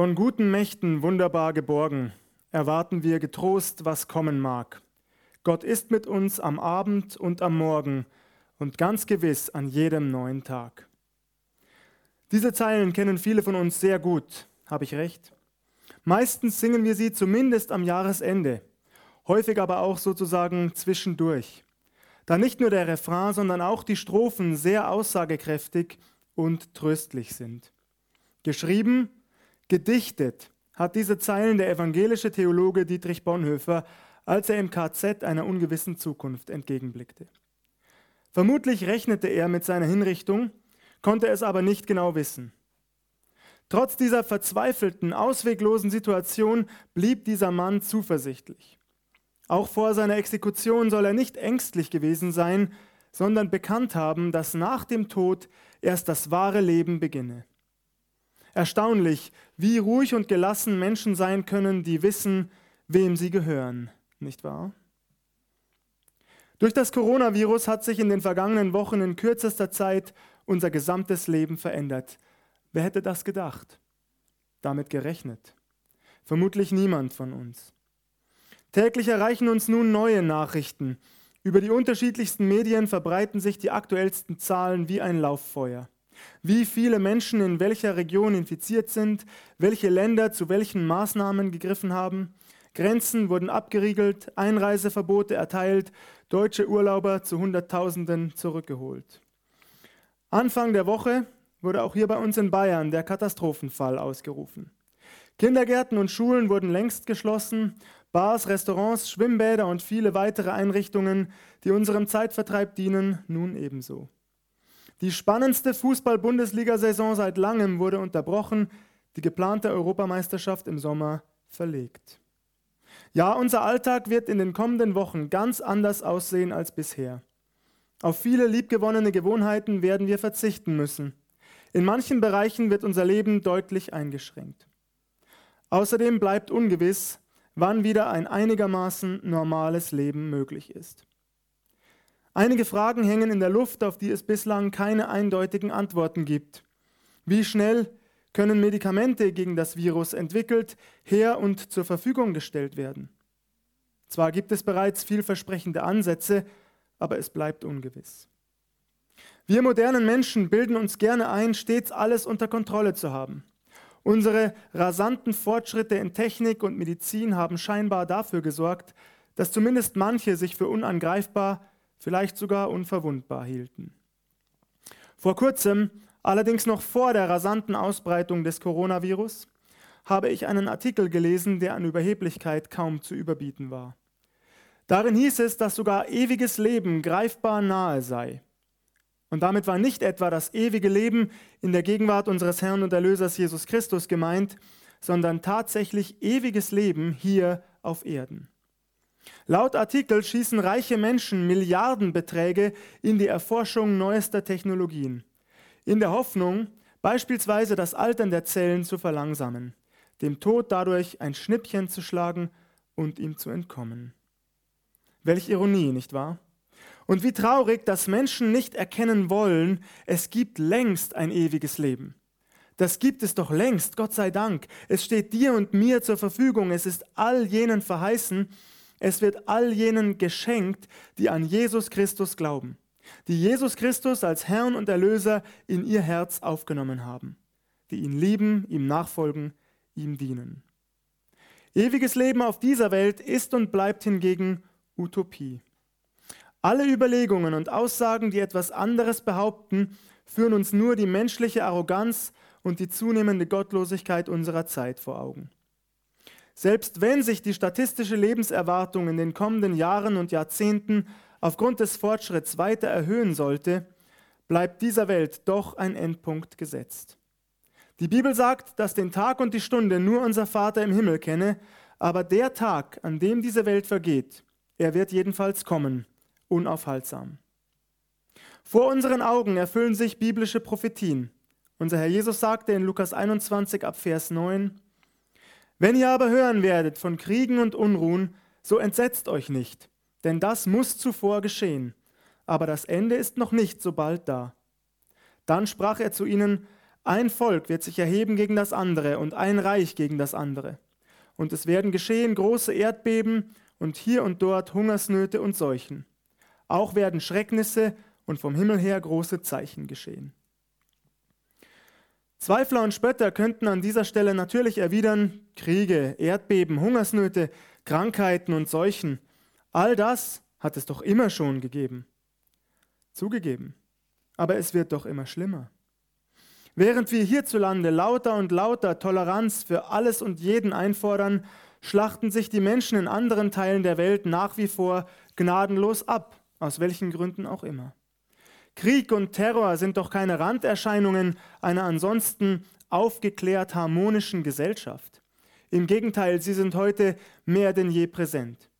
Von guten Mächten wunderbar geborgen, erwarten wir getrost, was kommen mag. Gott ist mit uns am Abend und am Morgen und ganz gewiss an jedem neuen Tag. Diese Zeilen kennen viele von uns sehr gut, habe ich recht? Meistens singen wir sie zumindest am Jahresende, häufig aber auch sozusagen zwischendurch. Da nicht nur der Refrain, sondern auch die Strophen sehr aussagekräftig und tröstlich sind. Geschrieben Gedichtet hat diese Zeilen der evangelische Theologe Dietrich Bonhoeffer, als er im KZ einer ungewissen Zukunft entgegenblickte. Vermutlich rechnete er mit seiner Hinrichtung, konnte es aber nicht genau wissen. Trotz dieser verzweifelten, ausweglosen Situation blieb dieser Mann zuversichtlich. Auch vor seiner Exekution soll er nicht ängstlich gewesen sein, sondern bekannt haben, dass nach dem Tod erst das wahre Leben beginne. Erstaunlich, wie ruhig und gelassen Menschen sein können, die wissen, wem sie gehören, nicht wahr? Durch das Coronavirus hat sich in den vergangenen Wochen in kürzester Zeit unser gesamtes Leben verändert. Wer hätte das gedacht? Damit gerechnet? Vermutlich niemand von uns. Täglich erreichen uns nun neue Nachrichten. Über die unterschiedlichsten Medien verbreiten sich die aktuellsten Zahlen wie ein Lauffeuer wie viele Menschen in welcher Region infiziert sind, welche Länder zu welchen Maßnahmen gegriffen haben. Grenzen wurden abgeriegelt, Einreiseverbote erteilt, deutsche Urlauber zu Hunderttausenden zurückgeholt. Anfang der Woche wurde auch hier bei uns in Bayern der Katastrophenfall ausgerufen. Kindergärten und Schulen wurden längst geschlossen, Bars, Restaurants, Schwimmbäder und viele weitere Einrichtungen, die unserem Zeitvertreib dienen, nun ebenso. Die spannendste Fußball-Bundesliga-Saison seit langem wurde unterbrochen, die geplante Europameisterschaft im Sommer verlegt. Ja, unser Alltag wird in den kommenden Wochen ganz anders aussehen als bisher. Auf viele liebgewonnene Gewohnheiten werden wir verzichten müssen. In manchen Bereichen wird unser Leben deutlich eingeschränkt. Außerdem bleibt ungewiss, wann wieder ein einigermaßen normales Leben möglich ist. Einige Fragen hängen in der Luft, auf die es bislang keine eindeutigen Antworten gibt. Wie schnell können Medikamente gegen das Virus entwickelt, her und zur Verfügung gestellt werden? Zwar gibt es bereits vielversprechende Ansätze, aber es bleibt ungewiss. Wir modernen Menschen bilden uns gerne ein, stets alles unter Kontrolle zu haben. Unsere rasanten Fortschritte in Technik und Medizin haben scheinbar dafür gesorgt, dass zumindest manche sich für unangreifbar vielleicht sogar unverwundbar hielten. Vor kurzem, allerdings noch vor der rasanten Ausbreitung des Coronavirus, habe ich einen Artikel gelesen, der an Überheblichkeit kaum zu überbieten war. Darin hieß es, dass sogar ewiges Leben greifbar nahe sei. Und damit war nicht etwa das ewige Leben in der Gegenwart unseres Herrn und Erlösers Jesus Christus gemeint, sondern tatsächlich ewiges Leben hier auf Erden. Laut Artikel schießen reiche Menschen Milliardenbeträge in die Erforschung neuester Technologien, in der Hoffnung, beispielsweise das Altern der Zellen zu verlangsamen, dem Tod dadurch ein Schnippchen zu schlagen und ihm zu entkommen. Welch Ironie, nicht wahr? Und wie traurig, dass Menschen nicht erkennen wollen, es gibt längst ein ewiges Leben. Das gibt es doch längst, Gott sei Dank. Es steht dir und mir zur Verfügung, es ist all jenen verheißen, es wird all jenen geschenkt, die an Jesus Christus glauben, die Jesus Christus als Herrn und Erlöser in ihr Herz aufgenommen haben, die ihn lieben, ihm nachfolgen, ihm dienen. Ewiges Leben auf dieser Welt ist und bleibt hingegen Utopie. Alle Überlegungen und Aussagen, die etwas anderes behaupten, führen uns nur die menschliche Arroganz und die zunehmende Gottlosigkeit unserer Zeit vor Augen. Selbst wenn sich die statistische Lebenserwartung in den kommenden Jahren und Jahrzehnten aufgrund des Fortschritts weiter erhöhen sollte, bleibt dieser Welt doch ein Endpunkt gesetzt. Die Bibel sagt, dass den Tag und die Stunde nur unser Vater im Himmel kenne, aber der Tag, an dem diese Welt vergeht, er wird jedenfalls kommen, unaufhaltsam. Vor unseren Augen erfüllen sich biblische Prophetien. Unser Herr Jesus sagte in Lukas 21 ab Vers 9, wenn ihr aber hören werdet von Kriegen und Unruhen, so entsetzt euch nicht, denn das muss zuvor geschehen, aber das Ende ist noch nicht so bald da. Dann sprach er zu ihnen, Ein Volk wird sich erheben gegen das andere und ein Reich gegen das andere. Und es werden geschehen große Erdbeben und hier und dort Hungersnöte und Seuchen. Auch werden Schrecknisse und vom Himmel her große Zeichen geschehen. Zweifler und Spötter könnten an dieser Stelle natürlich erwidern, Kriege, Erdbeben, Hungersnöte, Krankheiten und Seuchen, all das hat es doch immer schon gegeben. Zugegeben, aber es wird doch immer schlimmer. Während wir hierzulande lauter und lauter Toleranz für alles und jeden einfordern, schlachten sich die Menschen in anderen Teilen der Welt nach wie vor gnadenlos ab, aus welchen Gründen auch immer. Krieg und Terror sind doch keine Randerscheinungen einer ansonsten aufgeklärt harmonischen Gesellschaft. Im Gegenteil, sie sind heute mehr denn je präsent.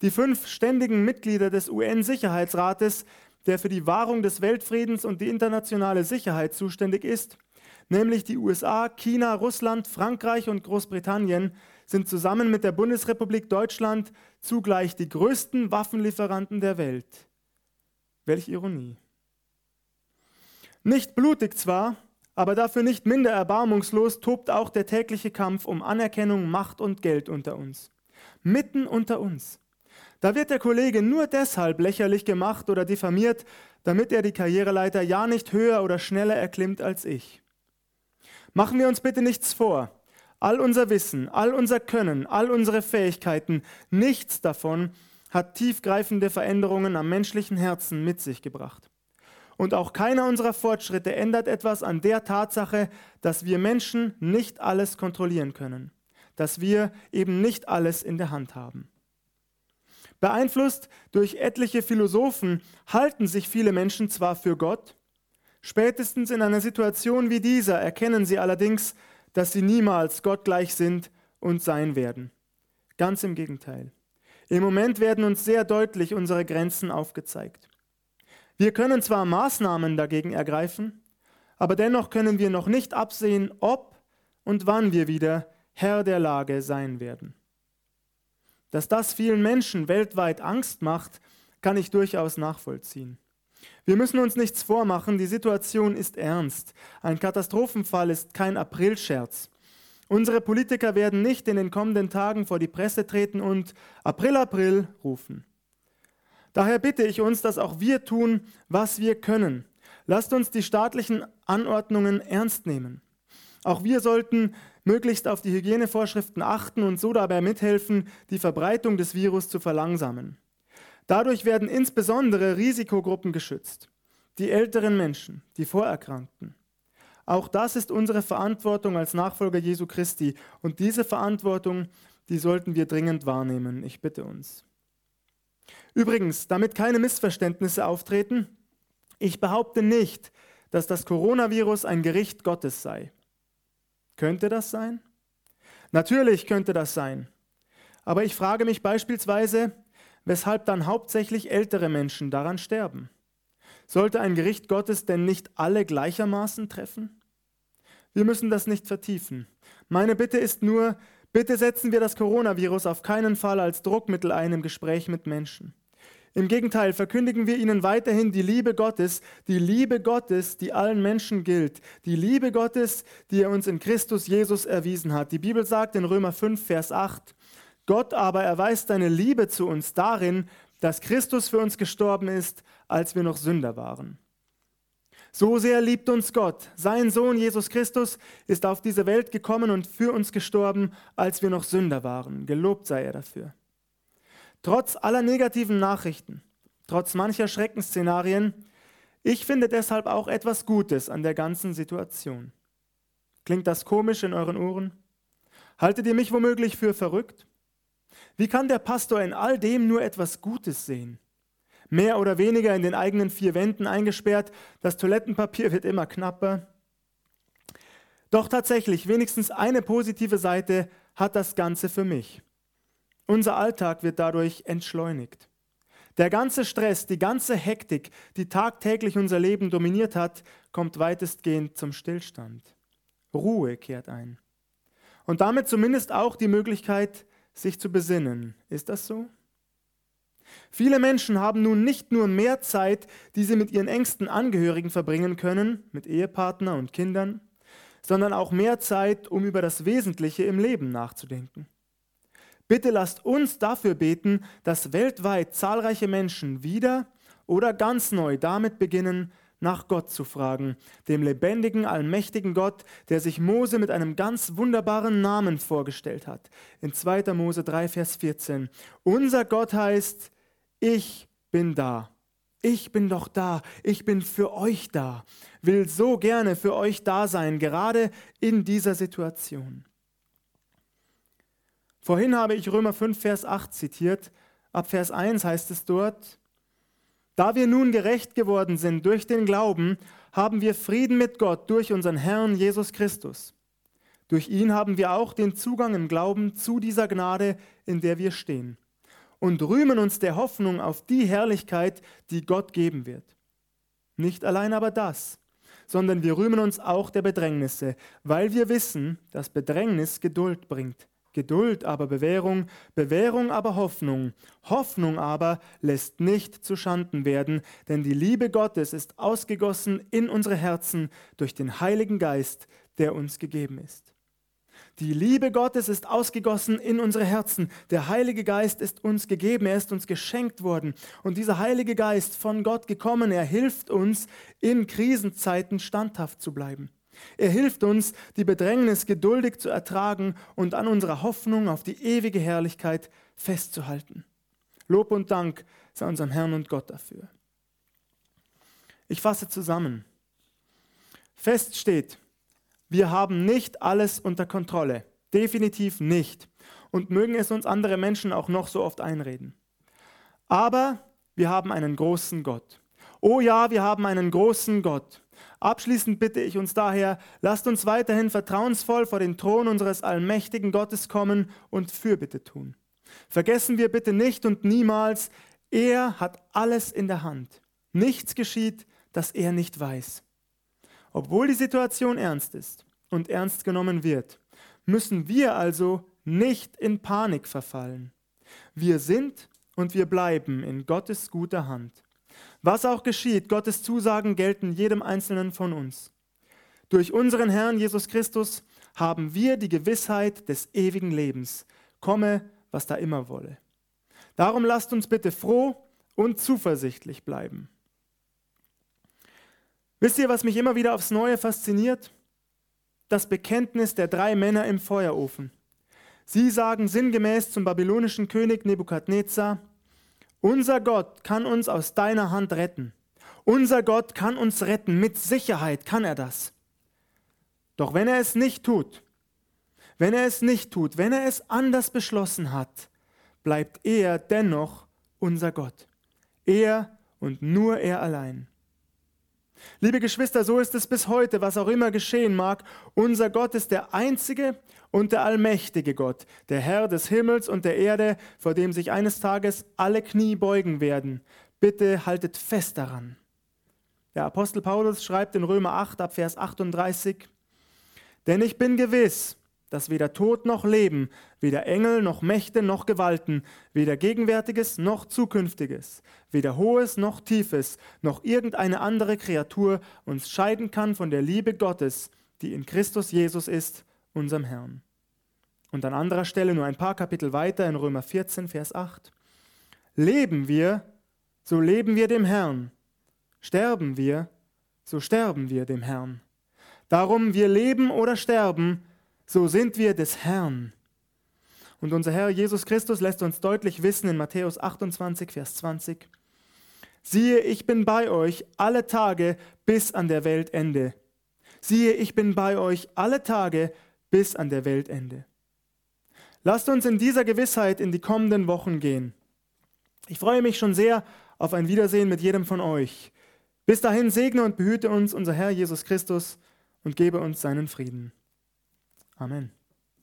Die fünf ständigen Mitglieder des UN-Sicherheitsrates der für die Wahrung des Weltfriedens und die internationale Sicherheit zuständig ist, nämlich die USA, China, Russland, Frankreich und Großbritannien, sind zusammen mit der Bundesrepublik Deutschland zugleich die größten Waffenlieferanten der Welt. Welch Ironie. Nicht blutig zwar, aber dafür nicht minder erbarmungslos tobt auch der tägliche Kampf um Anerkennung, Macht und Geld unter uns. Mitten unter uns. Da wird der Kollege nur deshalb lächerlich gemacht oder diffamiert, damit er die Karriereleiter ja nicht höher oder schneller erklimmt als ich. Machen wir uns bitte nichts vor. All unser Wissen, all unser Können, all unsere Fähigkeiten, nichts davon hat tiefgreifende Veränderungen am menschlichen Herzen mit sich gebracht. Und auch keiner unserer Fortschritte ändert etwas an der Tatsache, dass wir Menschen nicht alles kontrollieren können, dass wir eben nicht alles in der Hand haben. Beeinflusst durch etliche Philosophen halten sich viele Menschen zwar für Gott, spätestens in einer Situation wie dieser erkennen sie allerdings, dass sie niemals Gott gleich sind und sein werden. Ganz im Gegenteil. Im Moment werden uns sehr deutlich unsere Grenzen aufgezeigt. Wir können zwar Maßnahmen dagegen ergreifen, aber dennoch können wir noch nicht absehen, ob und wann wir wieder Herr der Lage sein werden. Dass das vielen Menschen weltweit Angst macht, kann ich durchaus nachvollziehen. Wir müssen uns nichts vormachen, die Situation ist ernst. Ein Katastrophenfall ist kein Aprilscherz. Unsere Politiker werden nicht in den kommenden Tagen vor die Presse treten und April, April rufen. Daher bitte ich uns, dass auch wir tun, was wir können. Lasst uns die staatlichen Anordnungen ernst nehmen. Auch wir sollten möglichst auf die Hygienevorschriften achten und so dabei mithelfen, die Verbreitung des Virus zu verlangsamen. Dadurch werden insbesondere Risikogruppen geschützt, die älteren Menschen, die Vorerkrankten. Auch das ist unsere Verantwortung als Nachfolger Jesu Christi und diese Verantwortung, die sollten wir dringend wahrnehmen. Ich bitte uns. Übrigens, damit keine Missverständnisse auftreten, ich behaupte nicht, dass das Coronavirus ein Gericht Gottes sei. Könnte das sein? Natürlich könnte das sein. Aber ich frage mich beispielsweise, weshalb dann hauptsächlich ältere Menschen daran sterben. Sollte ein Gericht Gottes denn nicht alle gleichermaßen treffen? Wir müssen das nicht vertiefen. Meine Bitte ist nur, bitte setzen wir das Coronavirus auf keinen Fall als Druckmittel ein im Gespräch mit Menschen. Im Gegenteil verkündigen wir ihnen weiterhin die Liebe Gottes, die Liebe Gottes, die allen Menschen gilt, die Liebe Gottes, die er uns in Christus Jesus erwiesen hat. Die Bibel sagt in Römer 5, Vers 8, Gott aber erweist seine Liebe zu uns darin, dass Christus für uns gestorben ist, als wir noch Sünder waren. So sehr liebt uns Gott. Sein Sohn Jesus Christus ist auf diese Welt gekommen und für uns gestorben, als wir noch Sünder waren. Gelobt sei er dafür. Trotz aller negativen Nachrichten, trotz mancher Schreckensszenarien, ich finde deshalb auch etwas Gutes an der ganzen Situation. Klingt das komisch in euren Ohren? Haltet ihr mich womöglich für verrückt? Wie kann der Pastor in all dem nur etwas Gutes sehen? Mehr oder weniger in den eigenen vier Wänden eingesperrt, das Toilettenpapier wird immer knapper. Doch tatsächlich, wenigstens eine positive Seite hat das Ganze für mich. Unser Alltag wird dadurch entschleunigt. Der ganze Stress, die ganze Hektik, die tagtäglich unser Leben dominiert hat, kommt weitestgehend zum Stillstand. Ruhe kehrt ein. Und damit zumindest auch die Möglichkeit, sich zu besinnen. Ist das so? Viele Menschen haben nun nicht nur mehr Zeit, die sie mit ihren engsten Angehörigen verbringen können, mit Ehepartner und Kindern, sondern auch mehr Zeit, um über das Wesentliche im Leben nachzudenken. Bitte lasst uns dafür beten, dass weltweit zahlreiche Menschen wieder oder ganz neu damit beginnen, nach Gott zu fragen, dem lebendigen, allmächtigen Gott, der sich Mose mit einem ganz wunderbaren Namen vorgestellt hat. In 2. Mose 3, Vers 14. Unser Gott heißt, ich bin da. Ich bin doch da. Ich bin für euch da. Will so gerne für euch da sein, gerade in dieser Situation. Vorhin habe ich Römer 5, Vers 8 zitiert. Ab Vers 1 heißt es dort, da wir nun gerecht geworden sind durch den Glauben, haben wir Frieden mit Gott durch unseren Herrn Jesus Christus. Durch ihn haben wir auch den Zugang im Glauben zu dieser Gnade, in der wir stehen, und rühmen uns der Hoffnung auf die Herrlichkeit, die Gott geben wird. Nicht allein aber das, sondern wir rühmen uns auch der Bedrängnisse, weil wir wissen, dass Bedrängnis Geduld bringt Geduld aber Bewährung, Bewährung aber Hoffnung. Hoffnung aber lässt nicht zu Schanden werden, denn die Liebe Gottes ist ausgegossen in unsere Herzen durch den Heiligen Geist, der uns gegeben ist. Die Liebe Gottes ist ausgegossen in unsere Herzen. Der Heilige Geist ist uns gegeben, er ist uns geschenkt worden. Und dieser Heilige Geist von Gott gekommen, er hilft uns, in Krisenzeiten standhaft zu bleiben. Er hilft uns, die Bedrängnis geduldig zu ertragen und an unserer Hoffnung auf die ewige Herrlichkeit festzuhalten. Lob und Dank sei unserem Herrn und Gott dafür. Ich fasse zusammen. Fest steht, wir haben nicht alles unter Kontrolle. Definitiv nicht. Und mögen es uns andere Menschen auch noch so oft einreden. Aber wir haben einen großen Gott. Oh ja, wir haben einen großen Gott. Abschließend bitte ich uns daher, lasst uns weiterhin vertrauensvoll vor den Thron unseres allmächtigen Gottes kommen und Fürbitte tun. Vergessen wir bitte nicht und niemals, er hat alles in der Hand. Nichts geschieht, das er nicht weiß. Obwohl die Situation ernst ist und ernst genommen wird, müssen wir also nicht in Panik verfallen. Wir sind und wir bleiben in Gottes guter Hand. Was auch geschieht, Gottes Zusagen gelten jedem Einzelnen von uns. Durch unseren Herrn Jesus Christus haben wir die Gewissheit des ewigen Lebens, komme, was da immer wolle. Darum lasst uns bitte froh und zuversichtlich bleiben. Wisst ihr, was mich immer wieder aufs Neue fasziniert? Das Bekenntnis der drei Männer im Feuerofen. Sie sagen sinngemäß zum babylonischen König Nebukadnezar, unser Gott kann uns aus deiner Hand retten. Unser Gott kann uns retten. Mit Sicherheit kann er das. Doch wenn er es nicht tut, wenn er es nicht tut, wenn er es anders beschlossen hat, bleibt er dennoch unser Gott. Er und nur er allein. Liebe Geschwister, so ist es bis heute, was auch immer geschehen mag. Unser Gott ist der einzige und der allmächtige Gott, der Herr des Himmels und der Erde, vor dem sich eines Tages alle Knie beugen werden. Bitte haltet fest daran. Der Apostel Paulus schreibt in Römer 8 ab Vers 38, denn ich bin gewiss, dass weder Tod noch Leben, weder Engel noch Mächte noch Gewalten, weder Gegenwärtiges noch Zukünftiges, weder Hohes noch Tiefes, noch irgendeine andere Kreatur uns scheiden kann von der Liebe Gottes, die in Christus Jesus ist, unserem Herrn. Und an anderer Stelle, nur ein paar Kapitel weiter, in Römer 14, Vers 8. Leben wir, so leben wir dem Herrn. Sterben wir, so sterben wir dem Herrn. Darum, wir leben oder sterben, so sind wir des Herrn. Und unser Herr Jesus Christus lässt uns deutlich wissen in Matthäus 28, Vers 20, siehe, ich bin bei euch alle Tage bis an der Weltende. Siehe, ich bin bei euch alle Tage bis an der Weltende. Lasst uns in dieser Gewissheit in die kommenden Wochen gehen. Ich freue mich schon sehr auf ein Wiedersehen mit jedem von euch. Bis dahin segne und behüte uns unser Herr Jesus Christus und gebe uns seinen Frieden. Amen.